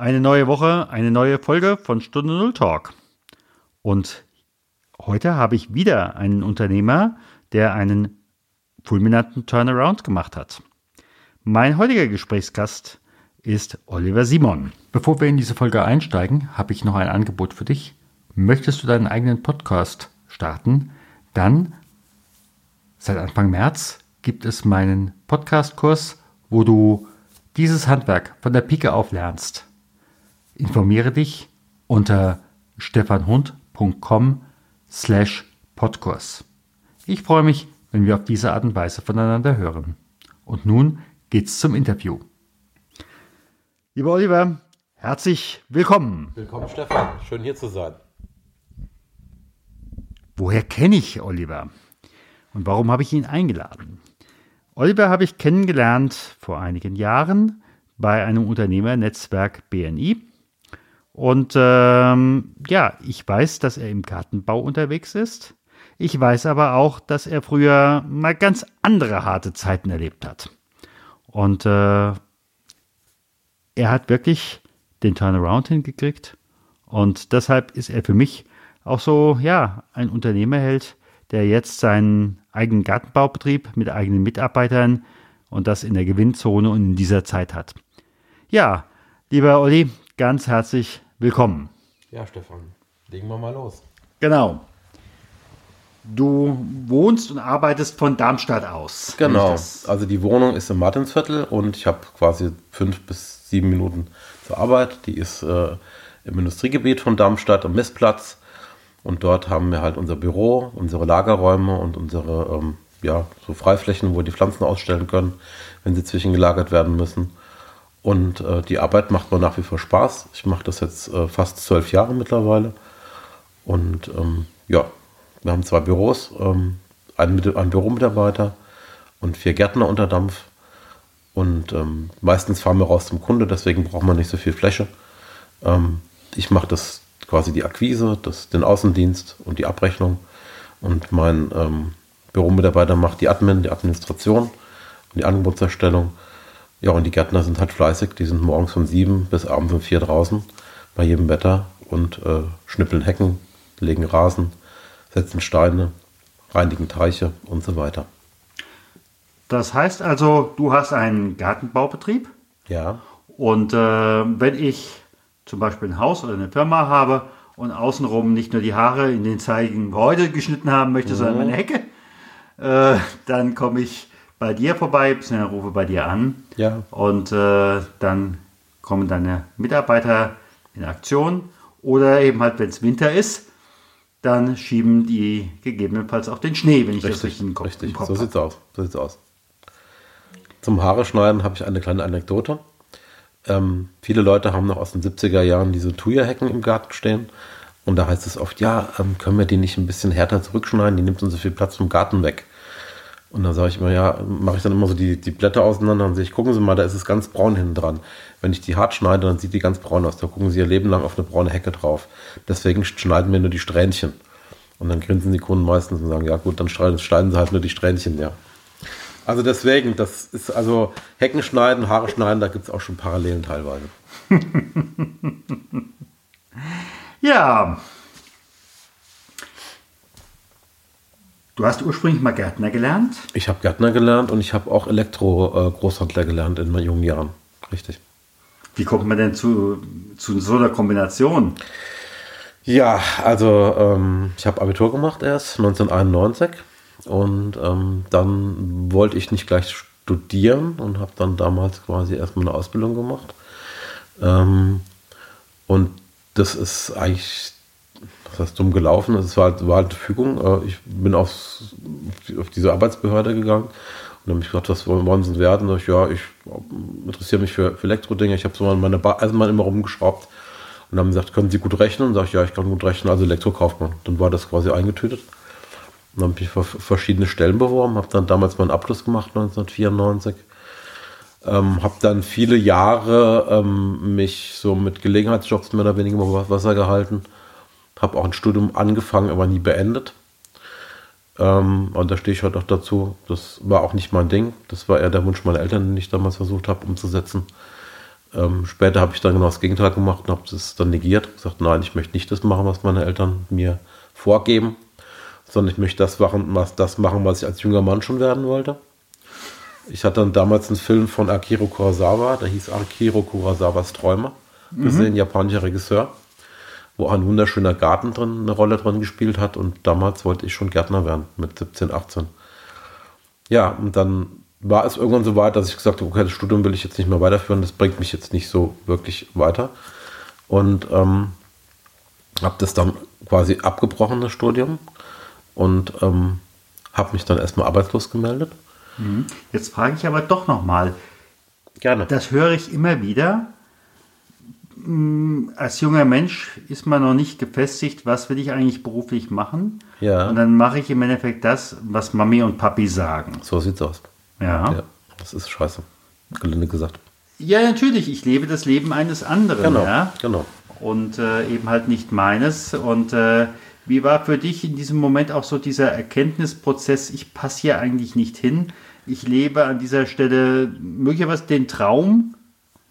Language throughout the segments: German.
Eine neue Woche, eine neue Folge von Stunde Null Talk. Und heute habe ich wieder einen Unternehmer, der einen fulminanten Turnaround gemacht hat. Mein heutiger Gesprächsgast ist Oliver Simon. Bevor wir in diese Folge einsteigen, habe ich noch ein Angebot für dich. Möchtest du deinen eigenen Podcast starten? Dann seit Anfang März gibt es meinen Podcast-Kurs, wo du dieses Handwerk von der Pike auf lernst. Informiere dich unter stefanhund.com slash Podkurs. Ich freue mich, wenn wir auf diese Art und Weise voneinander hören. Und nun geht's zum Interview. Lieber Oliver, herzlich willkommen. Willkommen, Stefan. Schön hier zu sein. Woher kenne ich Oliver? Und warum habe ich ihn eingeladen? Oliver habe ich kennengelernt vor einigen Jahren bei einem Unternehmernetzwerk BNI. Und ähm, ja, ich weiß, dass er im Gartenbau unterwegs ist. Ich weiß aber auch, dass er früher mal ganz andere harte Zeiten erlebt hat. Und äh, er hat wirklich den Turnaround hingekriegt. Und deshalb ist er für mich auch so, ja, ein Unternehmerheld, der jetzt seinen eigenen Gartenbaubetrieb mit eigenen Mitarbeitern und das in der Gewinnzone und in dieser Zeit hat. Ja, lieber Olli, ganz herzlich willkommen. Ja, Stefan, legen wir mal los. Genau. Du wohnst und arbeitest von Darmstadt aus. Genau. Also die Wohnung ist im Martinsviertel und ich habe quasi fünf bis sieben Minuten zur Arbeit. Die ist äh, im Industriegebiet von Darmstadt am Messplatz. Und dort haben wir halt unser Büro, unsere Lagerräume und unsere ähm, ja, so Freiflächen, wo wir die Pflanzen ausstellen können, wenn sie zwischengelagert werden müssen. Und äh, die Arbeit macht mir nach wie vor Spaß. Ich mache das jetzt äh, fast zwölf Jahre mittlerweile. Und ähm, ja, wir haben zwei Büros, ähm, einen, einen Büromitarbeiter und vier Gärtner unter Dampf. Und ähm, meistens fahren wir raus zum Kunde, deswegen braucht man nicht so viel Fläche. Ähm, ich mache das quasi die Akquise, das, den Außendienst und die Abrechnung. Und mein ähm, Büromitarbeiter macht die Admin, die Administration und die Angebotserstellung. Ja, und die Gärtner sind halt fleißig. Die sind morgens von sieben bis abends um vier draußen bei jedem Wetter und äh, schnippeln Hecken, legen Rasen, setzen Steine, reinigen Teiche und so weiter. Das heißt also, du hast einen Gartenbaubetrieb? Ja. Und äh, wenn ich zum Beispiel ein Haus oder eine Firma habe und außenrum nicht nur die Haare in den zeigen Gebäude geschnitten haben möchte, mhm. sondern meine Hecke, äh, dann komme ich bei dir vorbei, bzw. rufe bei dir an. Ja. Und äh, dann kommen deine Mitarbeiter in Aktion. Oder eben halt, wenn es Winter ist, dann schieben die gegebenenfalls auch den Schnee, wenn ich richtig, das richtig im Kopf, richtig. So sieht's aus. So sieht's aus. Zum Haare schneiden habe ich eine kleine Anekdote. Ähm, viele Leute haben noch aus den 70er Jahren diese Thuja-Hecken im Garten stehen. Und da heißt es oft, ja, ähm, können wir die nicht ein bisschen härter zurückschneiden? Die nimmt uns so viel Platz vom Garten weg. Und dann sage ich immer, ja, mache ich dann immer so die, die Blätter auseinander und sehe ich, gucken Sie mal, da ist es ganz braun hinten dran. Wenn ich die hart schneide, dann sieht die ganz braun aus. Da gucken Sie Ihr Leben lang auf eine braune Hecke drauf. Deswegen schneiden wir nur die Strähnchen. Und dann grinsen die Kunden meistens und sagen, ja gut, dann schneiden sie halt nur die Strähnchen, ja. Also deswegen, das ist also Hecken schneiden, Haare schneiden, da gibt es auch schon Parallelen teilweise. ja. Du hast ursprünglich mal Gärtner gelernt? Ich habe Gärtner gelernt und ich habe auch Elektro-Großhandler gelernt in meinen jungen Jahren. Richtig. Wie kommt man denn zu, zu so einer Kombination? Ja, also ähm, ich habe Abitur gemacht erst 1991 und ähm, dann wollte ich nicht gleich studieren und habe dann damals quasi erstmal eine Ausbildung gemacht. Ähm, und das ist eigentlich, was heißt dumm gelaufen, es war, halt, war halt Fügung. Äh, ich bin aufs, auf diese Arbeitsbehörde gegangen und habe mich gefragt, was wollen Sie werden? Und ich, ja, ich interessiere mich für, für Elektrodinge. Ich habe so meine ba Eisenbahn immer rumgeschraubt und haben gesagt, können Sie gut rechnen? Und sage ich, ja, ich kann gut rechnen, also Elektrokaufmann. Dann war das quasi eingetütet. Dann habe ich für verschiedene Stellen beworben, habe dann damals meinen Abschluss gemacht, 1994. Ähm, habe dann viele Jahre ähm, mich so mit Gelegenheitsjobs mehr oder weniger über Wasser gehalten. Habe auch ein Studium angefangen, aber nie beendet. Ähm, und da stehe ich heute auch dazu. Das war auch nicht mein Ding. Das war eher der Wunsch meiner Eltern, den ich damals versucht habe umzusetzen. Ähm, später habe ich dann genau das Gegenteil gemacht und habe das dann negiert. Gesagt, nein, ich möchte nicht das machen, was meine Eltern mir vorgeben, sondern ich möchte das machen, was, das machen, was ich als junger Mann schon werden wollte. Ich hatte dann damals einen Film von Akiro Kurosawa, der hieß Akiro Kurosawas Träume, gesehen, mhm. japanischer Regisseur, wo ein wunderschöner Garten drin eine Rolle drin gespielt hat und damals wollte ich schon Gärtner werden, mit 17, 18. Ja, und dann war es irgendwann so weit, dass ich gesagt habe, okay, das Studium will ich jetzt nicht mehr weiterführen, das bringt mich jetzt nicht so wirklich weiter. Und ähm, habe das dann quasi abgebrochen, das Studium, und ähm, habe mich dann erstmal arbeitslos gemeldet. Mhm. Jetzt frage ich aber doch nochmal. Gerne. Das höre ich immer wieder. Mm, als junger Mensch ist man noch nicht gefestigt, was will ich eigentlich beruflich machen. Ja. Und dann mache ich im Endeffekt das, was Mami und Papi sagen. So sieht's aus. Ja. ja das ist scheiße. Gelinde gesagt. Ja, natürlich. Ich lebe das Leben eines anderen. Genau. Ja? genau. Und äh, eben halt nicht meines. Und äh, wie war für dich in diesem Moment auch so dieser Erkenntnisprozess, ich passe hier eigentlich nicht hin? Ich lebe an dieser Stelle möglicherweise den Traum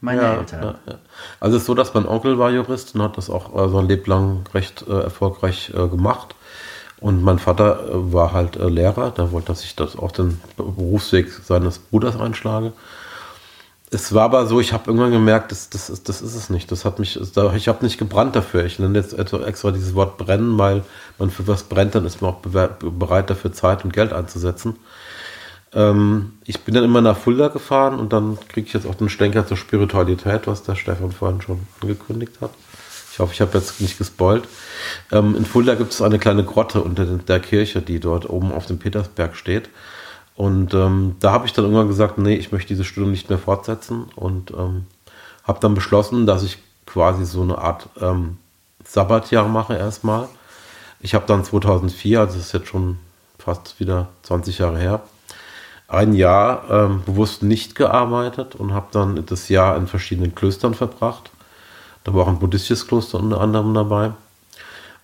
meiner ja, Eltern. Ja, ja. Also es ist so, dass mein Onkel war Jurist und hat das auch äh, sein Leben lang recht äh, erfolgreich äh, gemacht. Und mein Vater äh, war halt äh, Lehrer, der wollte, dass ich das auch den Berufsweg seines Bruders einschlage. Es war aber so, ich habe irgendwann gemerkt, das, das, ist, das ist es nicht. Das hat mich, ich habe nicht gebrannt dafür. Ich nenne jetzt extra dieses Wort brennen, weil man für was brennt, dann ist man auch bereit dafür Zeit und Geld einzusetzen. Ähm, ich bin dann immer nach Fulda gefahren und dann kriege ich jetzt auch den Stenker zur Spiritualität, was der Stefan vorhin schon angekündigt hat. Ich hoffe, ich habe jetzt nicht gespoilt. Ähm, in Fulda gibt es eine kleine Grotte unter der Kirche, die dort oben auf dem Petersberg steht. Und ähm, da habe ich dann irgendwann gesagt, nee, ich möchte diese Stunde nicht mehr fortsetzen und ähm, habe dann beschlossen, dass ich quasi so eine Art ähm, Sabbatjahr mache erstmal. Ich habe dann 2004, also das ist jetzt schon fast wieder 20 Jahre her, ein Jahr ähm, bewusst nicht gearbeitet und habe dann das Jahr in verschiedenen Klöstern verbracht. Da war auch ein buddhistisches Kloster unter anderem dabei.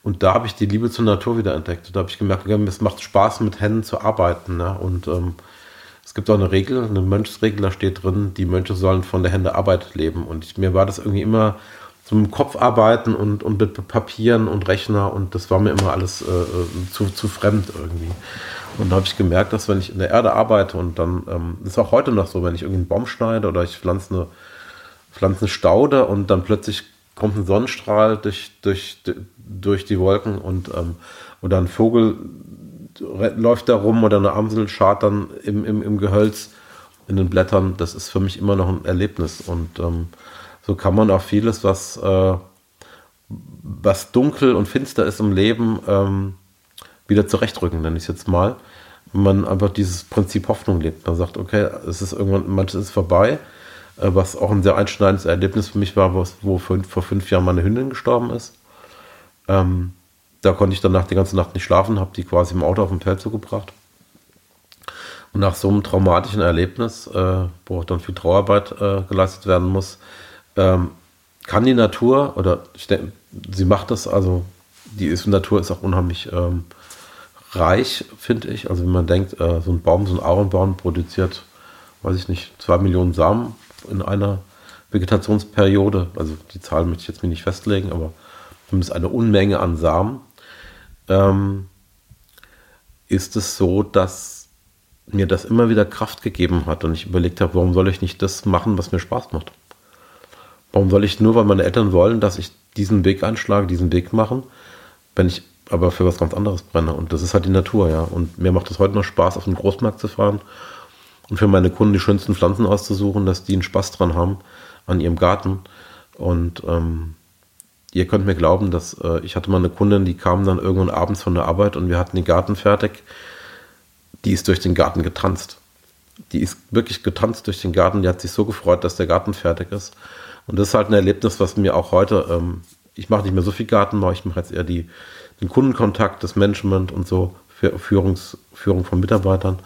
Und da habe ich die Liebe zur Natur wieder entdeckt. Da habe ich gemerkt, es macht Spaß, mit Händen zu arbeiten. Ne? Und ähm, es gibt auch eine Regel, eine Mönchsregel, da steht drin, die Mönche sollen von der Hände Arbeit leben. Und ich, mir war das irgendwie immer so im Kopf arbeiten und, und mit Papieren und Rechner und das war mir immer alles äh, äh zu, zu fremd irgendwie. Und da habe ich gemerkt, dass wenn ich in der Erde arbeite und dann, ähm, ist auch heute noch so, wenn ich irgendeinen Baum schneide oder ich pflanze eine, pflanze Staude und dann plötzlich kommt ein Sonnenstrahl durch, durch, durch die Wolken und ähm, oder ein Vogel läuft da rum oder eine Amsel schart dann im, im, im Gehölz in den Blättern. Das ist für mich immer noch ein Erlebnis. Und ähm, so kann man auch vieles, was, äh, was dunkel und finster ist im Leben, ähm, wieder zurechtrücken, nenne ich es jetzt mal. Wenn man einfach dieses Prinzip Hoffnung lebt. Man sagt, okay, es ist irgendwann, manches ist vorbei äh, was auch ein sehr einschneidendes Erlebnis für mich war, wo fünf, vor fünf Jahren meine Hündin gestorben ist. Ähm, da konnte ich danach die ganze Nacht nicht schlafen, habe die quasi im Auto auf dem Feld zugebracht. Und nach so einem traumatischen Erlebnis, äh, wo auch dann viel Trauerarbeit äh, geleistet werden muss, ähm, kann die Natur, oder denke, sie macht das, also die ist, Natur ist auch unheimlich ähm, reich, finde ich. Also wenn man denkt, äh, so ein Baum, so ein Ahornbaum produziert, weiß ich nicht, zwei Millionen Samen in einer Vegetationsperiode, also die Zahl möchte ich jetzt mir nicht festlegen, aber zumindest eine Unmenge an Samen, ähm, ist es so, dass mir das immer wieder Kraft gegeben hat und ich überlegt habe, warum soll ich nicht das machen, was mir Spaß macht? Warum soll ich nur, weil meine Eltern wollen, dass ich diesen Weg einschlage, diesen Weg machen, wenn ich aber für was ganz anderes brenne? Und das ist halt die Natur, ja. Und mir macht es heute noch Spaß, auf den Großmarkt zu fahren und für meine Kunden die schönsten Pflanzen auszusuchen, dass die einen Spaß dran haben an ihrem Garten. Und ähm, ihr könnt mir glauben, dass äh, ich hatte mal eine Kundin, die kam dann irgendwann abends von der Arbeit und wir hatten den Garten fertig. Die ist durch den Garten getanzt. Die ist wirklich getanzt durch den Garten. Die hat sich so gefreut, dass der Garten fertig ist. Und das ist halt ein Erlebnis, was mir auch heute, ähm, ich mache nicht mehr so viel Gartenbau, ich mache jetzt eher die, den Kundenkontakt, das Management und so, Führungs, Führung von Mitarbeitern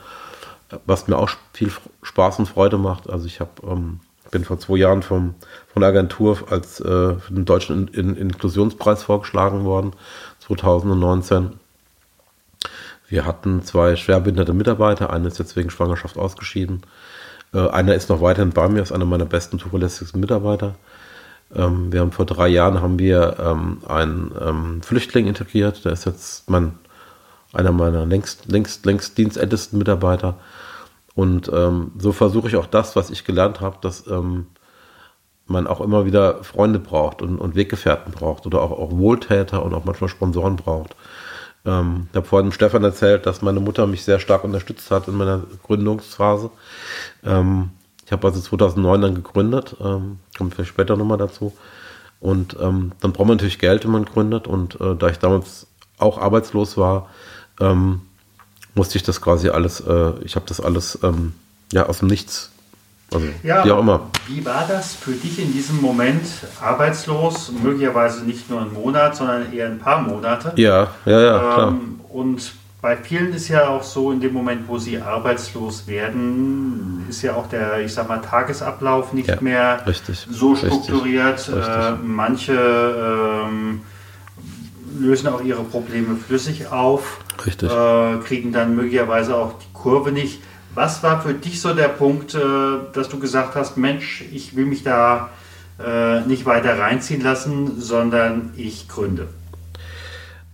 was mir auch viel Spaß und Freude macht. Also ich habe ähm, bin vor zwei Jahren vom, von der Agentur als äh, für den deutschen in, in Inklusionspreis vorgeschlagen worden, 2019. Wir hatten zwei schwerbehinderte Mitarbeiter, eine ist jetzt wegen Schwangerschaft ausgeschieden. Äh, einer ist noch weiterhin bei mir, ist einer meiner besten, zuverlässigsten Mitarbeiter. Ähm, wir haben vor drei Jahren haben wir ähm, einen ähm, Flüchtling integriert. Der ist jetzt mein, einer meiner längst, längst, längst dienstältesten Mitarbeiter. Und ähm, so versuche ich auch das, was ich gelernt habe, dass ähm, man auch immer wieder Freunde braucht und, und Weggefährten braucht oder auch, auch, Wohltäter und auch manchmal Sponsoren braucht. Ähm, ich habe vorhin Stefan erzählt, dass meine Mutter mich sehr stark unterstützt hat in meiner Gründungsphase. Ähm, ich habe also 2009 dann gegründet, ähm, kommen vielleicht später nochmal dazu. Und ähm, dann braucht man natürlich Geld, wenn man gründet. Und äh, da ich damals auch arbeitslos war, ähm, musste ich das quasi alles, äh, ich habe das alles ähm, ja aus dem Nichts also, ja, wie auch immer. Wie war das für dich in diesem Moment arbeitslos? Möglicherweise nicht nur einen Monat, sondern eher ein paar Monate. Ja, ja, ja, klar. Ähm, und bei vielen ist ja auch so, in dem Moment, wo sie arbeitslos werden, ist ja auch der, ich sag mal, Tagesablauf nicht ja, mehr richtig, so strukturiert. Richtig, richtig. Äh, manche ähm, lösen auch ihre Probleme flüssig auf, äh, kriegen dann möglicherweise auch die Kurve nicht. Was war für dich so der Punkt, äh, dass du gesagt hast, Mensch, ich will mich da äh, nicht weiter reinziehen lassen, sondern ich gründe?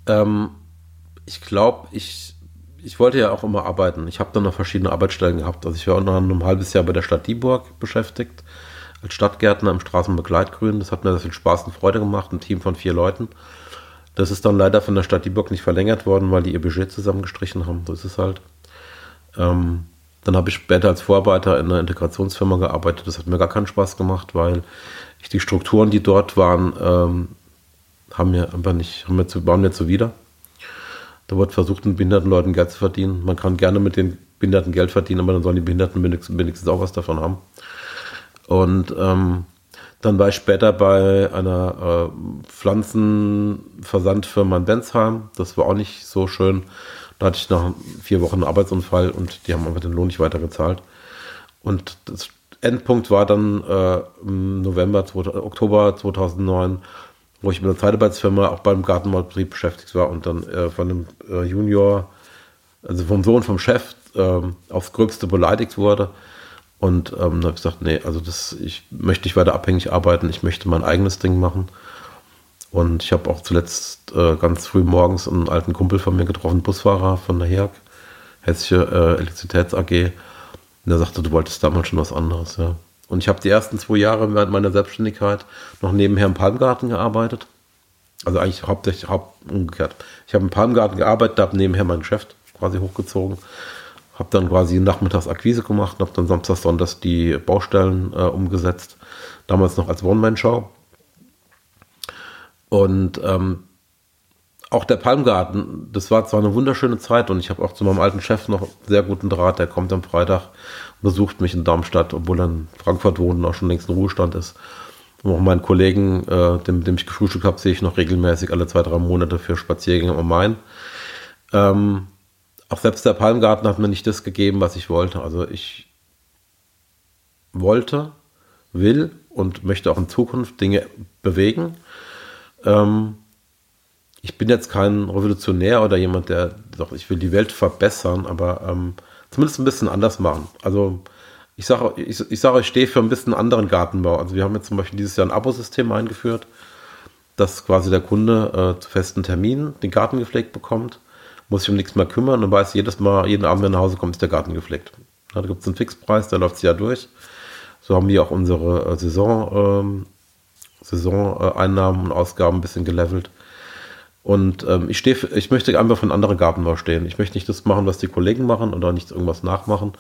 Ähm, ich glaube, ich, ich wollte ja auch immer arbeiten. Ich habe dann noch verschiedene Arbeitsstellen gehabt. Also ich war noch ein halbes Jahr bei der Stadt Dieburg beschäftigt, als Stadtgärtner im Straßenbegleitgrün. Das hat mir sehr viel Spaß und Freude gemacht, ein Team von vier Leuten. Das ist dann leider von der Stadt Dieburg nicht verlängert worden, weil die ihr Budget zusammengestrichen haben. So ist es halt. Ähm, dann habe ich später als Vorarbeiter in einer Integrationsfirma gearbeitet. Das hat mir gar keinen Spaß gemacht, weil ich die Strukturen, die dort waren, ähm, haben mir einfach nicht, haben mir zu, waren mir zuwider. Da wird versucht, mit behinderten Leuten Geld zu verdienen. Man kann gerne mit den Behinderten Geld verdienen, aber dann sollen die Behinderten wenigstens, wenigstens auch was davon haben. Und ähm, dann war ich später bei einer äh, Pflanzenversandfirma in Bensheim. Das war auch nicht so schön. Da hatte ich nach vier Wochen einen Arbeitsunfall und die haben einfach den Lohn nicht weiter gezahlt. Und das Endpunkt war dann äh, im November, Oktober 2009, wo ich mit einer Zeitarbeitsfirma auch beim Gartenbaubetrieb beschäftigt war und dann äh, von einem äh, Junior, also vom Sohn vom Chef, äh, aufs Gröbste beleidigt wurde. Und ähm, da habe ich gesagt, nee, also das, ich möchte nicht weiter abhängig arbeiten, ich möchte mein eigenes Ding machen. Und ich habe auch zuletzt äh, ganz früh morgens einen alten Kumpel von mir getroffen, Busfahrer von der HEAG, Hessische äh, Elektrizitäts AG. Und er sagte, du wolltest damals schon was anderes, ja. Und ich habe die ersten zwei Jahre während meiner Selbstständigkeit noch nebenher im Palmgarten gearbeitet. Also eigentlich hauptsächlich haupt, umgekehrt. Ich habe im Palmgarten gearbeitet, habe nebenher mein Geschäft quasi hochgezogen. Habe dann quasi nachmittags Akquise gemacht habe dann samstags, sonntags die Baustellen äh, umgesetzt. Damals noch als One-Man-Show. Und ähm, auch der Palmgarten, das war zwar eine wunderschöne Zeit und ich habe auch zu meinem alten Chef noch sehr guten Draht, der kommt am Freitag, besucht mich in Darmstadt, obwohl er in Frankfurt wohnt und auch schon längst in Ruhestand ist. Und auch meinen Kollegen, äh, dem, dem ich gefrühstückt habe, sehe ich noch regelmäßig alle zwei, drei Monate für Spaziergänge am Main. Ähm, auch selbst der Palmgarten hat mir nicht das gegeben, was ich wollte. Also ich wollte, will und möchte auch in Zukunft Dinge bewegen ähm, ich bin jetzt kein Revolutionär oder jemand, der sagt, ich will die Welt verbessern, aber ähm, zumindest ein bisschen anders machen. Also ich sage, ich, ich, sage, ich stehe für ein bisschen anderen Gartenbau. Also wir haben jetzt zum Beispiel dieses Jahr ein Abosystem eingeführt, dass quasi der Kunde äh, zu festen Terminen den Garten gepflegt bekommt, muss sich um nichts mehr kümmern und weiß jedes Mal, jeden Abend, wenn er nach Hause kommt, ist der Garten gepflegt. Ja, da gibt es einen Fixpreis, der läuft das Jahr durch. So haben wir auch unsere äh, Saison ähm, Saisoneinnahmen und Ausgaben ein bisschen gelevelt. Und ähm, ich stehe, ich möchte einfach von anderen Gartenbau stehen. Ich möchte nicht das machen, was die Kollegen machen oder nicht irgendwas nachmachen,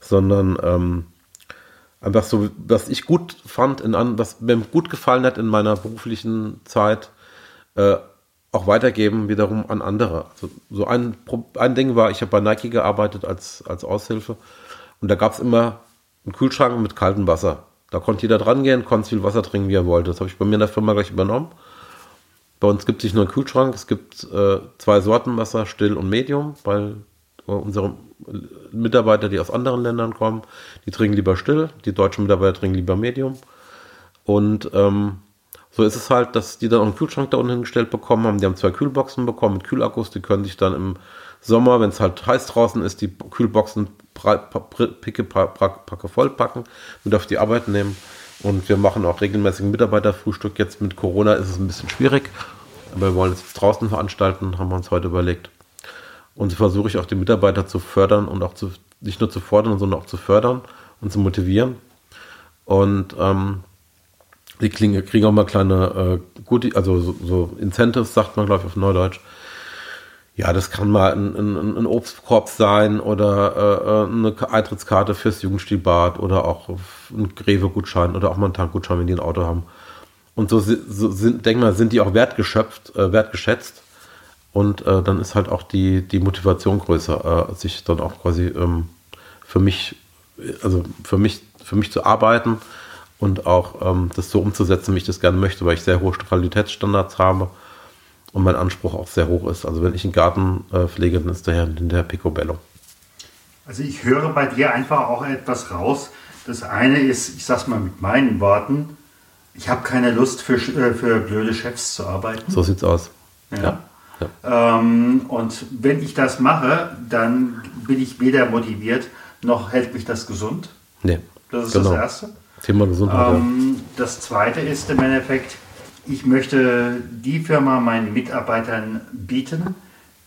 sondern ähm, einfach so, was ich gut fand, in was mir gut gefallen hat in meiner beruflichen Zeit, äh, auch weitergeben wiederum an andere. Also so ein, ein Ding war, ich habe bei Nike gearbeitet als, als Aushilfe und da gab es immer einen Kühlschrank mit kaltem Wasser. Da konnte jeder dran gehen, konnte viel Wasser trinken, wie er wollte. Das habe ich bei mir in der Firma gleich übernommen. Bei uns gibt es nicht nur einen Kühlschrank, es gibt äh, zwei Sorten Wasser, still und medium, weil unsere Mitarbeiter, die aus anderen Ländern kommen, die trinken lieber still, die deutschen Mitarbeiter trinken lieber medium. Und ähm, so ist es halt, dass die dann auch einen Kühlschrank da unten hingestellt bekommen haben. Die haben zwei Kühlboxen bekommen mit Kühlakkus, die können sich dann im Sommer, wenn es halt heiß draußen ist, die Kühlboxen Picke, Packe vollpacken, mit auf die Arbeit nehmen. Und wir machen auch regelmäßig Mitarbeiterfrühstück. Jetzt mit Corona ist es ein bisschen schwierig, aber wir wollen es draußen veranstalten, haben wir uns heute überlegt. Und so versuche ich auch die Mitarbeiter zu fördern und auch zu, nicht nur zu fordern, sondern auch zu fördern und zu motivieren. Und ähm, die kriegen auch mal kleine, äh, gute, also so, so Incentives, sagt man, glaube ich, auf Neudeutsch. Ja, das kann mal ein, ein, ein Obstkorb sein oder äh, eine Eintrittskarte fürs Jugendstilbad oder auch ein Greve-Gutschein oder auch mal ein Tankgutschein, wenn die ein Auto haben. Und so, so sind, denk mal, sind die auch wertgeschöpft, äh, wertgeschätzt. Und äh, dann ist halt auch die, die Motivation größer, äh, sich dann auch quasi ähm, für mich, also für mich, für mich zu arbeiten und auch ähm, das so umzusetzen, wie ich das gerne möchte, weil ich sehr hohe Qualitätsstandards habe und mein Anspruch auch sehr hoch ist. Also wenn ich einen Garten äh, pflege, dann ist der hinterher Picobello. Also ich höre bei dir einfach auch etwas raus. Das eine ist, ich sag's mal mit meinen Worten, ich habe keine Lust für, äh, für blöde Chefs zu arbeiten. So sieht's aus. Ja. ja. ja. Ähm, und wenn ich das mache, dann bin ich weder motiviert, noch hält mich das gesund. Nee. Das ist genau. das Erste. Thema Gesundheit. Ähm. Das zweite ist im Endeffekt, ich möchte die Firma meinen Mitarbeitern bieten,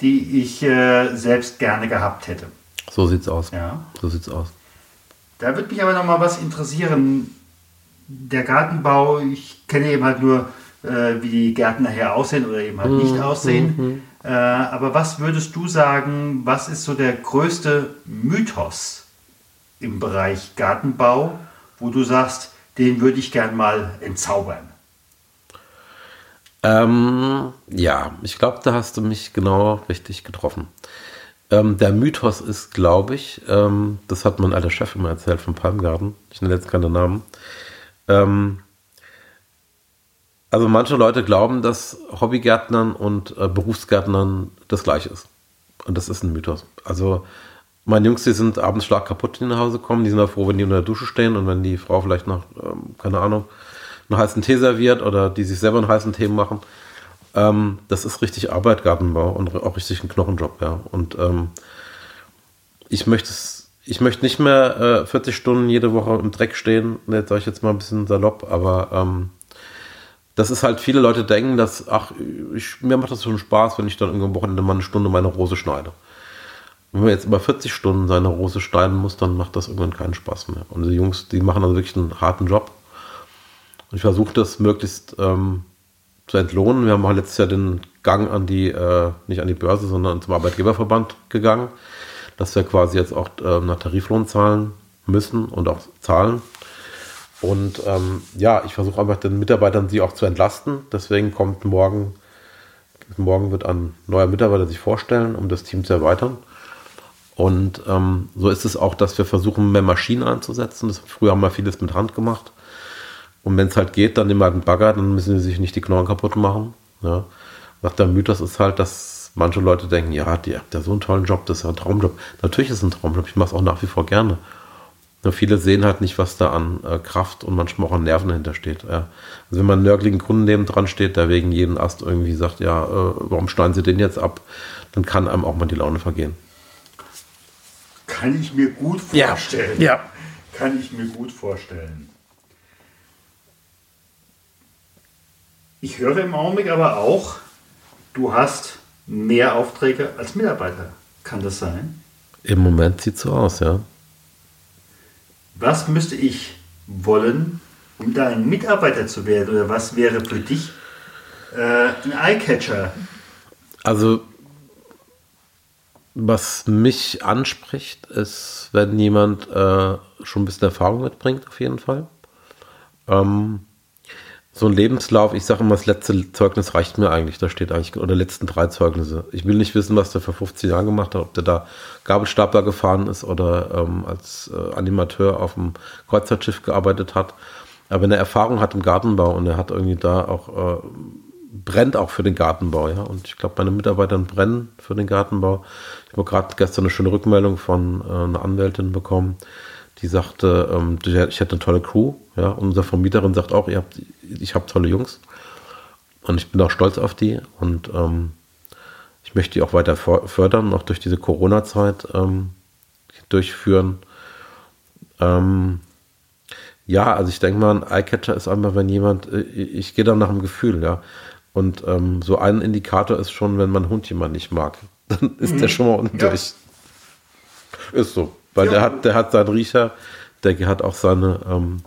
die ich äh, selbst gerne gehabt hätte. So sieht's aus. Ja. So sieht's aus. Da würde mich aber noch mal was interessieren. Der Gartenbau, ich kenne eben halt nur, äh, wie die Gärten nachher aussehen oder eben halt mhm. nicht aussehen. Mhm. Äh, aber was würdest du sagen, was ist so der größte Mythos im Bereich Gartenbau? wo du sagst, den würde ich gern mal entzaubern? Ähm, ja, ich glaube, da hast du mich genau richtig getroffen. Ähm, der Mythos ist, glaube ich, ähm, das hat mein alter Chef immer erzählt vom Palmgarten, ich nenne jetzt keine Namen. Ähm, also manche Leute glauben, dass Hobbygärtnern und äh, Berufsgärtnern das gleiche ist. Und das ist ein Mythos. Also meine Jungs, die sind abends schlag kaputt, die nach Hause kommen. Die sind auch froh, wenn die unter der Dusche stehen und wenn die Frau vielleicht noch, ähm, keine Ahnung, einen heißen Tee serviert oder die sich selber einen heißen Tee machen. Ähm, das ist richtig Arbeit, Gartenbau und auch richtig ein Knochenjob, ja. Und ähm, ich möchte es, ich möchte nicht mehr äh, 40 Stunden jede Woche im Dreck stehen. Jetzt sage ich jetzt mal ein bisschen salopp, aber ähm, das ist halt, viele Leute denken, dass, ach, ich, mir macht das schon Spaß, wenn ich dann irgendwo am Wochenende mal eine Stunde meine Rose schneide. Wenn man jetzt über 40 Stunden seine Rose schneiden muss, dann macht das irgendwann keinen Spaß mehr. Und die Jungs, die machen also wirklich einen harten Job. Und ich versuche das möglichst ähm, zu entlohnen. Wir haben auch letztes Jahr den Gang an die, äh, nicht an die Börse, sondern zum Arbeitgeberverband gegangen, dass wir quasi jetzt auch äh, nach Tariflohn zahlen müssen und auch zahlen. Und ähm, ja, ich versuche einfach den Mitarbeitern sie auch zu entlasten. Deswegen kommt morgen, morgen wird ein neuer Mitarbeiter sich vorstellen, um das Team zu erweitern. Und ähm, so ist es auch, dass wir versuchen, mehr Maschinen einzusetzen. Das, früher haben wir vieles mit Hand gemacht. Und wenn es halt geht, dann nehmen wir halt einen Bagger, dann müssen sie sich nicht die Knochen kaputt machen. Ja. Nach der Mythos ist halt, dass manche Leute denken, ja, die habt ja so einen tollen Job, das ist ja ein Traumjob. Natürlich ist es ein Traumjob, ich mache es auch nach wie vor gerne. Nur viele sehen halt nicht, was da an äh, Kraft und manchmal auch an Nerven dahinter steht. Ja. Also wenn man einen nörgeligen Kunden neben dran steht, der wegen jeden Ast irgendwie sagt, ja, äh, warum schneiden sie den jetzt ab, dann kann einem auch mal die Laune vergehen. Kann ich mir gut vorstellen. Ja. ja. Kann ich mir gut vorstellen. Ich höre im Augenblick aber auch, du hast mehr Aufträge als Mitarbeiter. Kann das sein? Im Moment sieht es so aus, ja. Was müsste ich wollen, um dein Mitarbeiter zu werden? Oder was wäre für dich äh, ein Eyecatcher? Also was mich anspricht, ist, wenn jemand äh, schon ein bisschen Erfahrung mitbringt, auf jeden Fall. Ähm, so ein Lebenslauf, ich sage immer, das letzte Zeugnis reicht mir eigentlich. Da steht eigentlich, oder letzten drei Zeugnisse. Ich will nicht wissen, was der vor 15 Jahren gemacht hat, ob der da Gabelstapler gefahren ist oder ähm, als äh, Animateur auf dem Kreuzfahrtschiff gearbeitet hat. Aber wenn er Erfahrung hat im Gartenbau und er hat irgendwie da auch äh, brennt auch für den Gartenbau, ja. Und ich glaube, meine Mitarbeiter brennen für den Gartenbau. Ich habe gerade gestern eine schöne Rückmeldung von äh, einer Anwältin bekommen, die sagte, ähm, ich hätte eine tolle Crew, ja. Und unsere Vermieterin sagt auch, ihr habt, ich habe tolle Jungs. Und ich bin auch stolz auf die und ähm, ich möchte die auch weiter fördern, auch durch diese Corona-Zeit. Ähm, durchführen. Ähm, ja, also ich denke mal, ein Eyecatcher ist einfach, wenn jemand, äh, ich gehe dann nach dem Gefühl, ja. Und ähm, so ein Indikator ist schon, wenn mein Hund jemand nicht mag, dann ist mhm. der schon mal unten ja. durch. Ist so. Weil ja. der hat, der hat seinen Riecher, der hat auch seine, ähm,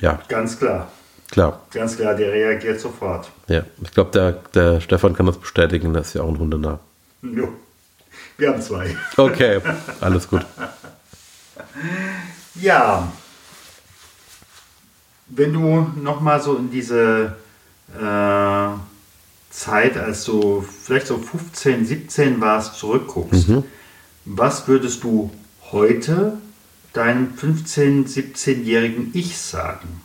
ja. Ganz klar. Klar. Ganz klar, der reagiert sofort. Ja, ich glaube, der, der Stefan kann das bestätigen, der ist ja auch ein Hundenah. Jo. Wir haben zwei. Okay, alles gut. ja. Wenn du nochmal so in diese äh, Zeit, als du vielleicht so 15, 17 warst, zurückguckst, mhm. was würdest du heute deinem 15, 17-jährigen Ich sagen?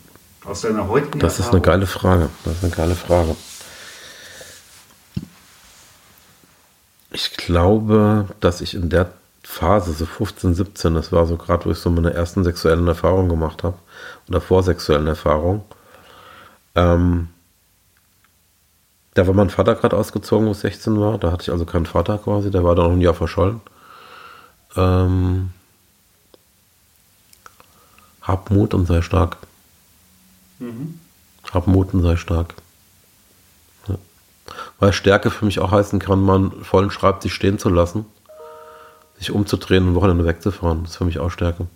Aus deiner heutigen Das Erfahrung? ist eine geile Frage. Das ist eine geile Frage. Ich glaube, dass ich in der Phase, so 15, 17, das war so gerade, wo ich so meine ersten sexuellen Erfahrungen gemacht habe, oder vorsexuellen Erfahrungen, ähm, da war mein Vater gerade ausgezogen, wo ich 16 war. Da hatte ich also keinen Vater quasi, der war dann noch ein Jahr verschollen. Ähm, hab Mut und sei stark. Mhm. Hab Mut und sei stark. Ja. Weil Stärke für mich auch heißen kann, man vollen Schreibtisch stehen zu lassen, sich umzudrehen und Wochenende wegzufahren. Das ist für mich auch Stärke.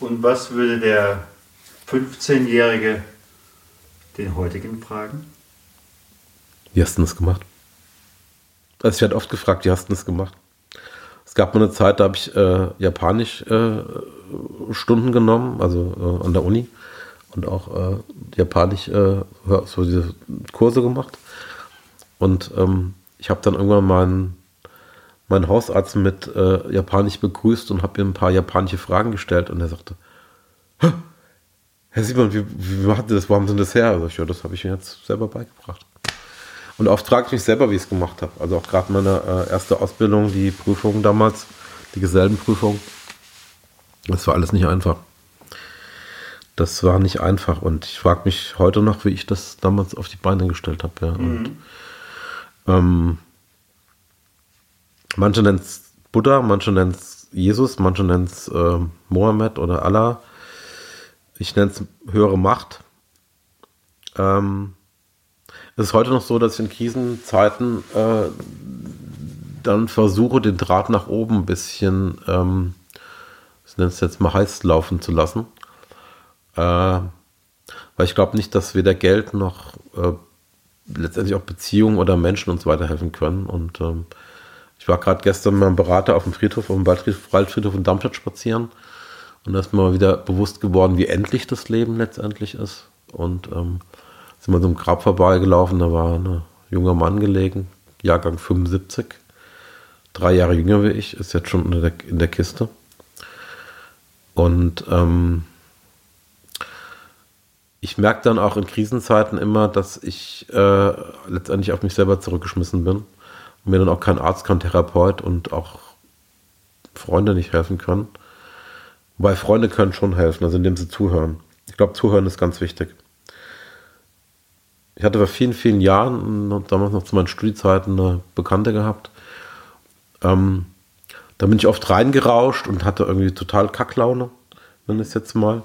Und was würde der 15-Jährige den heutigen fragen? Wie hast du das gemacht? Also ich werde oft gefragt, wie hast du das gemacht? Es gab mal eine Zeit, da habe ich äh, Japanisch äh, Stunden genommen, also äh, an der Uni und auch äh, Japanisch äh, so diese Kurse gemacht. Und ähm, ich habe dann irgendwann meinen, meinen Hausarzt mit äh, Japanisch begrüßt und habe ihm ein paar japanische Fragen gestellt und er sagte, Herr Simon, wie, wie macht ihr das? Wo haben Sie das her? Also ich, ja, das habe ich mir jetzt selber beigebracht. Und oft frage ich mich selber, wie ich es gemacht habe. Also auch gerade meine äh, erste Ausbildung, die Prüfung damals, die Gesellenprüfung. Das war alles nicht einfach. Das war nicht einfach. Und ich frage mich heute noch, wie ich das damals auf die Beine gestellt habe. Ja. Mhm. ähm, manche nennen es Buddha, manche nennen es Jesus, manche nennen es äh, Mohammed oder Allah. Ich nenne es höhere Macht. Ähm, es ist heute noch so, dass ich in Krisenzeiten äh, dann versuche, den Draht nach oben ein bisschen, ähm, ich nenne es jetzt mal heiß laufen zu lassen. Äh, weil ich glaube nicht, dass weder Geld noch äh, letztendlich auch Beziehungen oder Menschen uns weiterhelfen können. Und ähm, ich war gerade gestern mit meinem Berater auf dem Friedhof, auf dem Waldfriedhof in Darmstadt spazieren. Und da ist mir mal wieder bewusst geworden, wie endlich das Leben letztendlich ist. Und ähm, sind wir so einem Grab vorbeigelaufen, da war ein junger Mann gelegen, Jahrgang 75, drei Jahre jünger wie ich, ist jetzt schon in der, in der Kiste. Und ähm, ich merke dann auch in Krisenzeiten immer, dass ich äh, letztendlich auf mich selber zurückgeschmissen bin und mir dann auch kein Arzt, kein Therapeut und auch Freunde nicht helfen können. Wobei Freunde können schon helfen, also indem sie zuhören. Ich glaube, zuhören ist ganz wichtig ich hatte vor vielen, vielen Jahren, damals noch zu meinen Studiezeiten, eine Bekannte gehabt. Ähm, da bin ich oft reingerauscht und hatte irgendwie total Kacklaune, nenne ich es jetzt mal.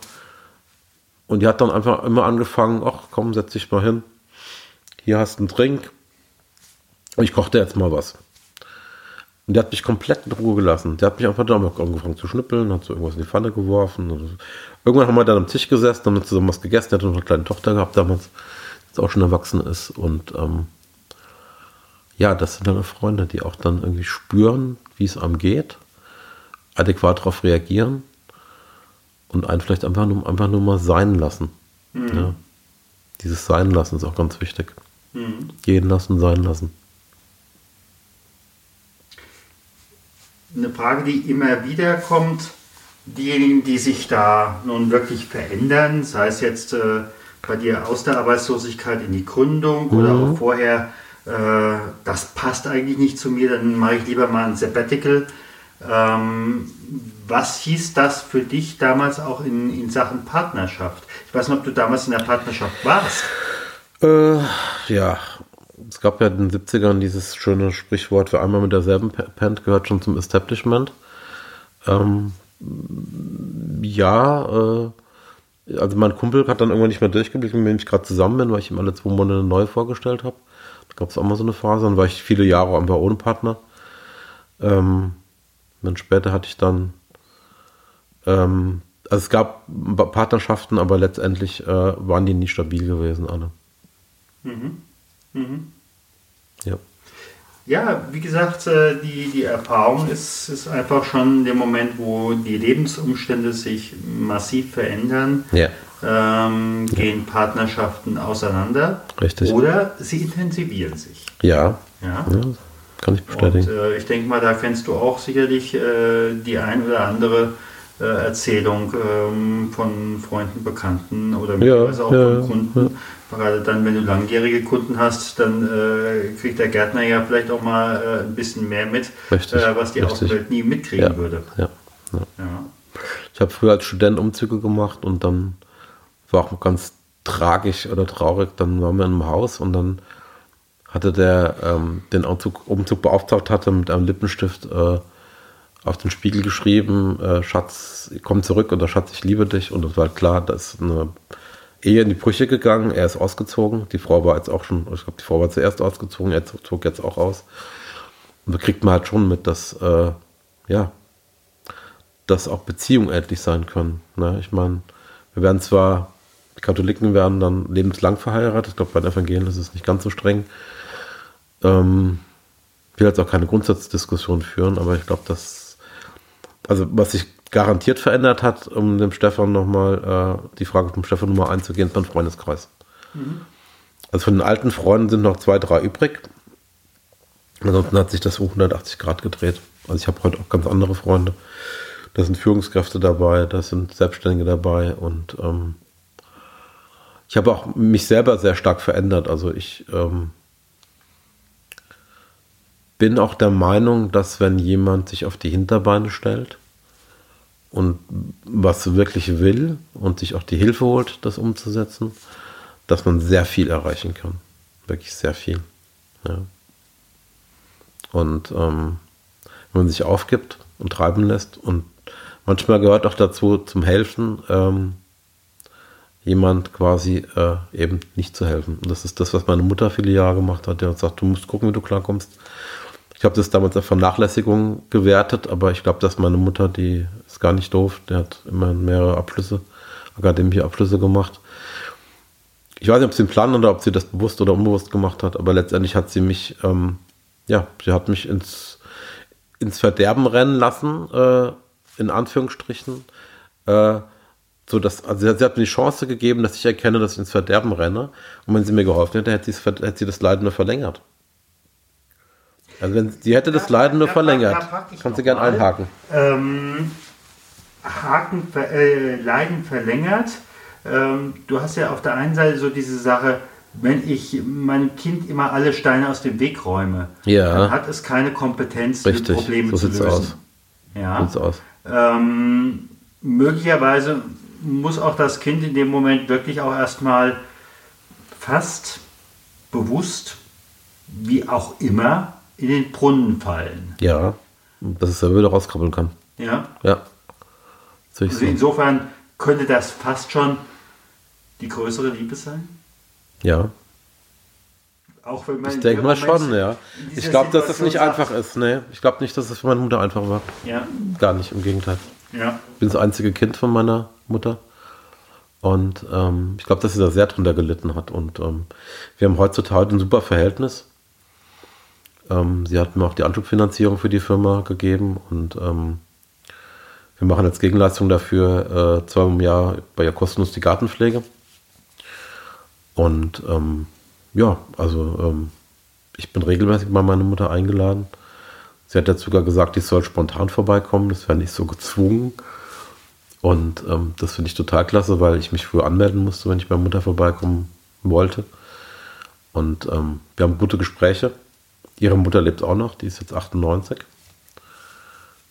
Und die hat dann einfach immer angefangen, ach komm, setz dich mal hin. Hier hast du einen Drink. Ich kochte jetzt mal was. Und der hat mich komplett in Ruhe gelassen. Der hat mich einfach dann angefangen zu schnippeln, hat so irgendwas in die Pfanne geworfen. Irgendwann haben wir dann am Tisch gesessen, haben zusammen was gegessen. Der hat noch eine kleine Tochter gehabt damals jetzt auch schon erwachsen ist. Und ähm, ja, das sind dann Freunde, die auch dann irgendwie spüren, wie es einem geht, adäquat darauf reagieren und einen vielleicht einfach nur, einfach nur mal sein lassen. Mhm. Ja. Dieses Sein lassen ist auch ganz wichtig. Mhm. Gehen lassen, sein lassen. Eine Frage, die immer wieder kommt, diejenigen, die sich da nun wirklich verändern, sei es jetzt äh, bei dir aus der Arbeitslosigkeit in die Gründung mhm. oder auch vorher, äh, das passt eigentlich nicht zu mir, dann mache ich lieber mal ein Sabbatical. Ähm, was hieß das für dich damals auch in, in Sachen Partnerschaft? Ich weiß nicht, ob du damals in der Partnerschaft warst. Äh, ja, es gab ja in den 70ern dieses schöne Sprichwort, wer einmal mit derselben pennt, gehört schon zum Establishment. Ähm, ja, äh, also mein Kumpel hat dann irgendwann nicht mehr durchgeblickt, mit dem ich gerade zusammen bin, weil ich ihm alle zwei Monate neu vorgestellt habe. Da gab es auch mal so eine Phase, dann war ich viele Jahre einfach ohne Partner. Ähm, dann später hatte ich dann, ähm, also es gab Partnerschaften, aber letztendlich äh, waren die nie stabil gewesen, alle. Mhm. Mhm. Ja. Ja, wie gesagt, äh, die, die Erfahrung ist, ist einfach schon der Moment, wo die Lebensumstände sich massiv verändern. Ja. Ähm, gehen Partnerschaften auseinander. Richtig. Oder sie intensivieren sich. Ja. Ja. ja kann ich bestätigen. Und, äh, ich denke mal, da kennst du auch sicherlich äh, die ein oder andere äh, Erzählung ähm, von Freunden, Bekannten oder ja, auch ja, von Kunden. Gerade dann, wenn du langjährige Kunden hast, dann äh, kriegt der Gärtner ja vielleicht auch mal äh, ein bisschen mehr mit, richtig, äh, was die richtig. Außenwelt nie mitkriegen ja, würde. Ja, ja. Ich habe früher als Student Umzüge gemacht und dann war auch ganz tragisch oder traurig. Dann waren wir in einem Haus und dann hatte der ähm, den Umzug, Umzug beauftragt hatte mit einem Lippenstift äh, auf den Spiegel geschrieben, äh, Schatz, komm zurück oder Schatz, ich liebe dich. Und es war klar, das ist eine Ehe in die Brüche gegangen, er ist ausgezogen. Die Frau war jetzt auch schon, ich glaube, die Frau war zuerst ausgezogen, er zog jetzt auch aus. Und da kriegt man halt schon mit, dass, äh, ja, dass auch Beziehungen endlich sein können. Ne? Ich meine, wir werden zwar, die Katholiken werden dann lebenslang verheiratet, ich glaube, bei den Evangelien ist es nicht ganz so streng. Ähm, ich will jetzt auch keine Grundsatzdiskussion führen, aber ich glaube, dass, also was ich garantiert verändert hat, um dem Stefan nochmal äh, die Frage vom Stefan nochmal einzugehen, ist mein Freundeskreis. Mhm. Also von den alten Freunden sind noch zwei, drei übrig. Ansonsten hat sich das um 180 Grad gedreht. Also ich habe heute auch ganz andere Freunde. Da sind Führungskräfte dabei, da sind Selbstständige dabei und ähm, ich habe auch mich selber sehr stark verändert. Also ich ähm, bin auch der Meinung, dass wenn jemand sich auf die Hinterbeine stellt, und was wirklich will und sich auch die Hilfe holt, das umzusetzen, dass man sehr viel erreichen kann. Wirklich sehr viel. Ja. Und ähm, wenn man sich aufgibt und treiben lässt und manchmal gehört auch dazu zum Helfen, ähm, jemand quasi äh, eben nicht zu helfen. Und das ist das, was meine Mutter viele Jahre gemacht hat. Die hat gesagt, du musst gucken, wie du klarkommst. Ich habe das damals als Vernachlässigung gewertet, aber ich glaube, dass meine Mutter, die ist gar nicht doof, der hat immer mehrere Abschlüsse, akademische Abschlüsse gemacht. Ich weiß nicht, ob sie einen Plan oder ob sie das bewusst oder unbewusst gemacht hat, aber letztendlich hat sie mich, ähm, ja, sie hat mich ins, ins Verderben rennen lassen, äh, in Anführungsstrichen. Äh, so also sie hat, sie hat, mir die Chance gegeben, dass ich erkenne, dass ich ins Verderben renne. Und wenn sie mir geholfen hätte, hätte, hätte sie das Leiden nur verlängert. Also wenn sie hätte das Leiden nur verlängert. Kannst du gerne einhaken. Ähm, Haken, äh, Leiden verlängert. Ähm, du hast ja auf der einen Seite so diese Sache, wenn ich meinem Kind immer alle Steine aus dem Weg räume, dann hat es keine Kompetenz, Richtig. Probleme so zu lösen. Aus. Ja. Sieht's aus. Ähm, möglicherweise muss auch das Kind in dem Moment wirklich auch erstmal fast bewusst, wie auch immer, in den Brunnen fallen. Ja, dass es selber wieder rauskrabbeln kann. Ja. Ja. Also insofern könnte das fast schon die größere Liebe sein? Ja. Auch wenn man ich denke mal schon, ja. Ich glaube, dass das nicht einfach ist. Nee, ich glaube nicht, dass es für meine Mutter einfach war. Ja. Gar nicht, im Gegenteil. Ja. Ich bin das einzige Kind von meiner Mutter. Und ähm, ich glaube, dass sie da sehr drunter gelitten hat. Und ähm, wir haben heutzutage ein super Verhältnis. Ähm, sie hat mir auch die Anschubfinanzierung für die Firma gegeben und ähm, wir machen als Gegenleistung dafür äh, zweimal im Jahr bei ihr kostenlos die Gartenpflege. Und ähm, ja, also ähm, ich bin regelmäßig bei meiner Mutter eingeladen. Sie hat jetzt sogar gesagt, ich soll spontan vorbeikommen, das wäre nicht so gezwungen. Und ähm, das finde ich total klasse, weil ich mich früher anmelden musste, wenn ich bei Mutter vorbeikommen wollte. Und ähm, wir haben gute Gespräche. Ihre Mutter lebt auch noch, die ist jetzt 98.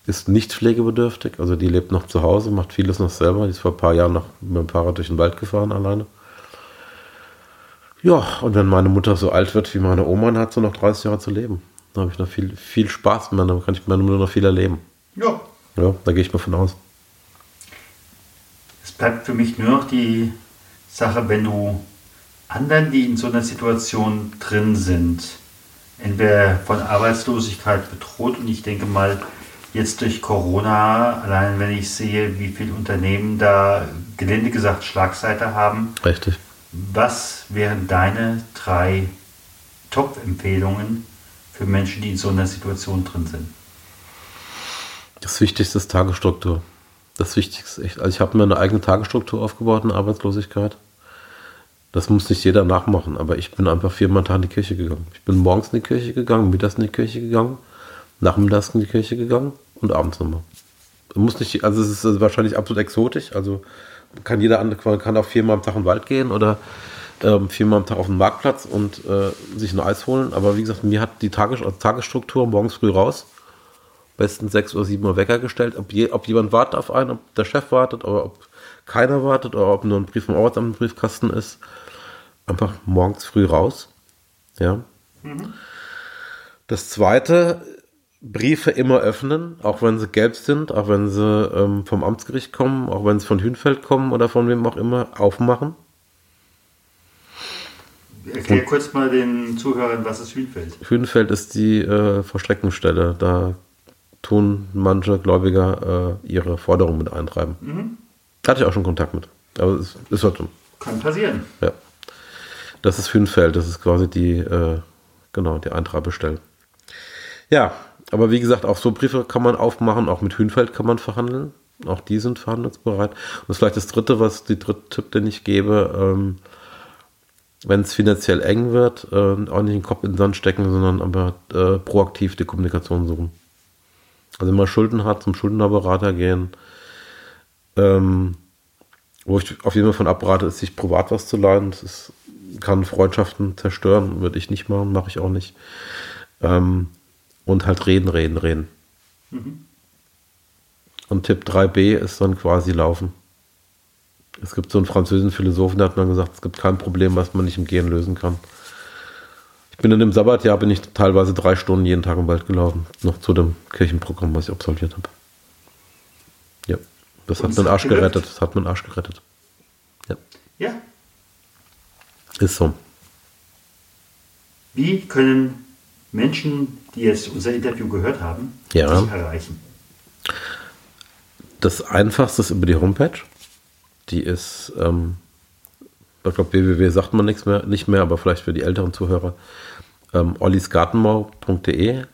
Ist nicht pflegebedürftig, also die lebt noch zu Hause, macht vieles noch selber. Die ist vor ein paar Jahren noch mit dem Fahrrad durch den Wald gefahren alleine. Ja, und wenn meine Mutter so alt wird wie meine Oma, dann hat sie noch 30 Jahre zu leben. Da habe ich noch viel, viel Spaß mit dann kann ich mit meiner Mutter noch viel erleben. Ja. Ja, da gehe ich mal von aus. Es bleibt für mich nur noch die Sache, wenn du anderen, die in so einer Situation drin sind, entweder von Arbeitslosigkeit bedroht und ich denke mal, jetzt durch Corona, allein wenn ich sehe, wie viele Unternehmen da gelinde gesagt Schlagseite haben. Richtig. Was wären deine drei Top-Empfehlungen für Menschen, die in so einer Situation drin sind? Das Wichtigste ist Tagesstruktur. Das Wichtigste ist echt. Also ich habe mir eine eigene Tagesstruktur aufgebaut in Arbeitslosigkeit. Das muss nicht jeder nachmachen, aber ich bin einfach viermal am Tag in die Kirche gegangen. Ich bin morgens in die Kirche gegangen, mittags in die Kirche gegangen, nachmittags in die Kirche gegangen und abends nochmal. Muss nicht, also es ist wahrscheinlich absolut exotisch. Also kann jeder andere kann auch viermal am Tag in den Wald gehen oder ähm, viermal am Tag auf den Marktplatz und äh, sich ein Eis holen. Aber wie gesagt, mir hat die Tages Tagesstruktur morgens früh raus, bestens sechs oder sieben Uhr Wecker gestellt, ob, je, ob jemand wartet auf einen, ob der Chef wartet oder ob keiner wartet oder ob nur ein Brief vom Arbeitsamt im Briefkasten ist einfach morgens früh raus. Ja. Mhm. Das zweite, Briefe immer öffnen, auch wenn sie gelb sind, auch wenn sie ähm, vom Amtsgericht kommen, auch wenn sie von Hünfeld kommen oder von wem auch immer, aufmachen. Erklär Und kurz mal den Zuhörern, was ist Hünfeld? Hünfeld ist die äh, Verstreckungsstelle. Da tun manche Gläubiger äh, ihre Forderungen mit eintreiben. Mhm. Hatte ich auch schon Kontakt mit. Aber es ist halt so. Kann passieren. Ja. Das ist Hünfeld, das ist quasi die, äh, genau, die Eintreibestelle. Ja, aber wie gesagt, auch so Briefe kann man aufmachen, auch mit Hünfeld kann man verhandeln. Auch die sind verhandlungsbereit. Und das ist vielleicht das dritte, was die dritte Tipp, den ich gebe, ähm, wenn es finanziell eng wird, äh, auch nicht den Kopf in den Sand stecken, sondern aber äh, proaktiv die Kommunikation suchen. Also wenn man Schulden hat, zum Schuldnerberater gehen. Ähm, wo ich auf jeden Fall von abrate, ist sich privat was zu leihen. Das ist kann Freundschaften zerstören, würde ich nicht machen, mache ich auch nicht. Ähm, und halt reden, reden, reden. Mhm. Und Tipp 3b ist dann quasi laufen. Es gibt so einen französischen Philosophen, der hat mal gesagt, es gibt kein Problem, was man nicht im Gehen lösen kann. Ich bin in dem Sabbatjahr bin ich teilweise drei Stunden jeden Tag im Wald gelaufen, noch zu dem Kirchenprogramm, was ich absolviert habe. Ja, das hat meinen Arsch gerettet. Das hat meinen Arsch gerettet. Ja. Ja, ist so. Wie können Menschen, die jetzt unser Interview gehört haben, ja. dich erreichen? Das einfachste ist über die Homepage. Die ist, ähm, ich glaube, www sagt man nichts mehr, nicht mehr, aber vielleicht für die älteren Zuhörer. Ähm, ollisgartenbau.de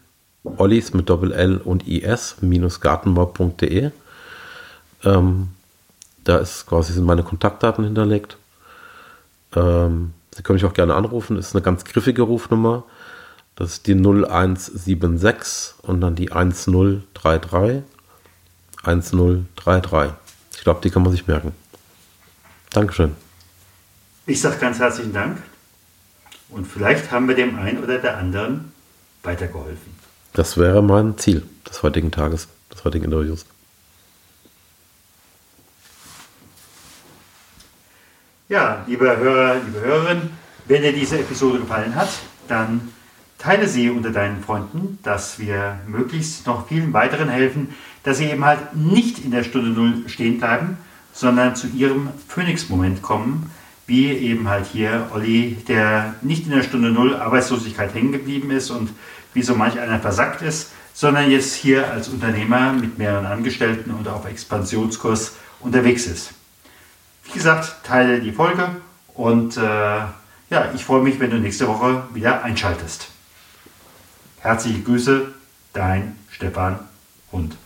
Ollis mit Doppel L und IS minus gartenbau.de. Ähm, da ist quasi sind meine Kontaktdaten hinterlegt. Ähm, Sie können mich auch gerne anrufen, ist eine ganz griffige Rufnummer. Das ist die 0176 und dann die 1033 1033. Ich glaube, die kann man sich merken. Dankeschön. Ich sage ganz herzlichen Dank und vielleicht haben wir dem einen oder der anderen weitergeholfen. Das wäre mein Ziel des heutigen Tages, des heutigen Interviews. Ja, liebe Hörer, liebe Hörerinnen, wenn dir diese Episode gefallen hat, dann teile sie unter deinen Freunden, dass wir möglichst noch vielen weiteren helfen, dass sie eben halt nicht in der Stunde Null stehen bleiben, sondern zu ihrem Phoenix-Moment kommen, wie eben halt hier Olli, der nicht in der Stunde Null Arbeitslosigkeit hängen geblieben ist und wie so manch einer versackt ist, sondern jetzt hier als Unternehmer mit mehreren Angestellten und auf Expansionskurs unterwegs ist. Wie gesagt, teile die Folge und äh, ja, ich freue mich, wenn du nächste Woche wieder einschaltest. Herzliche Grüße, dein Stefan Hund.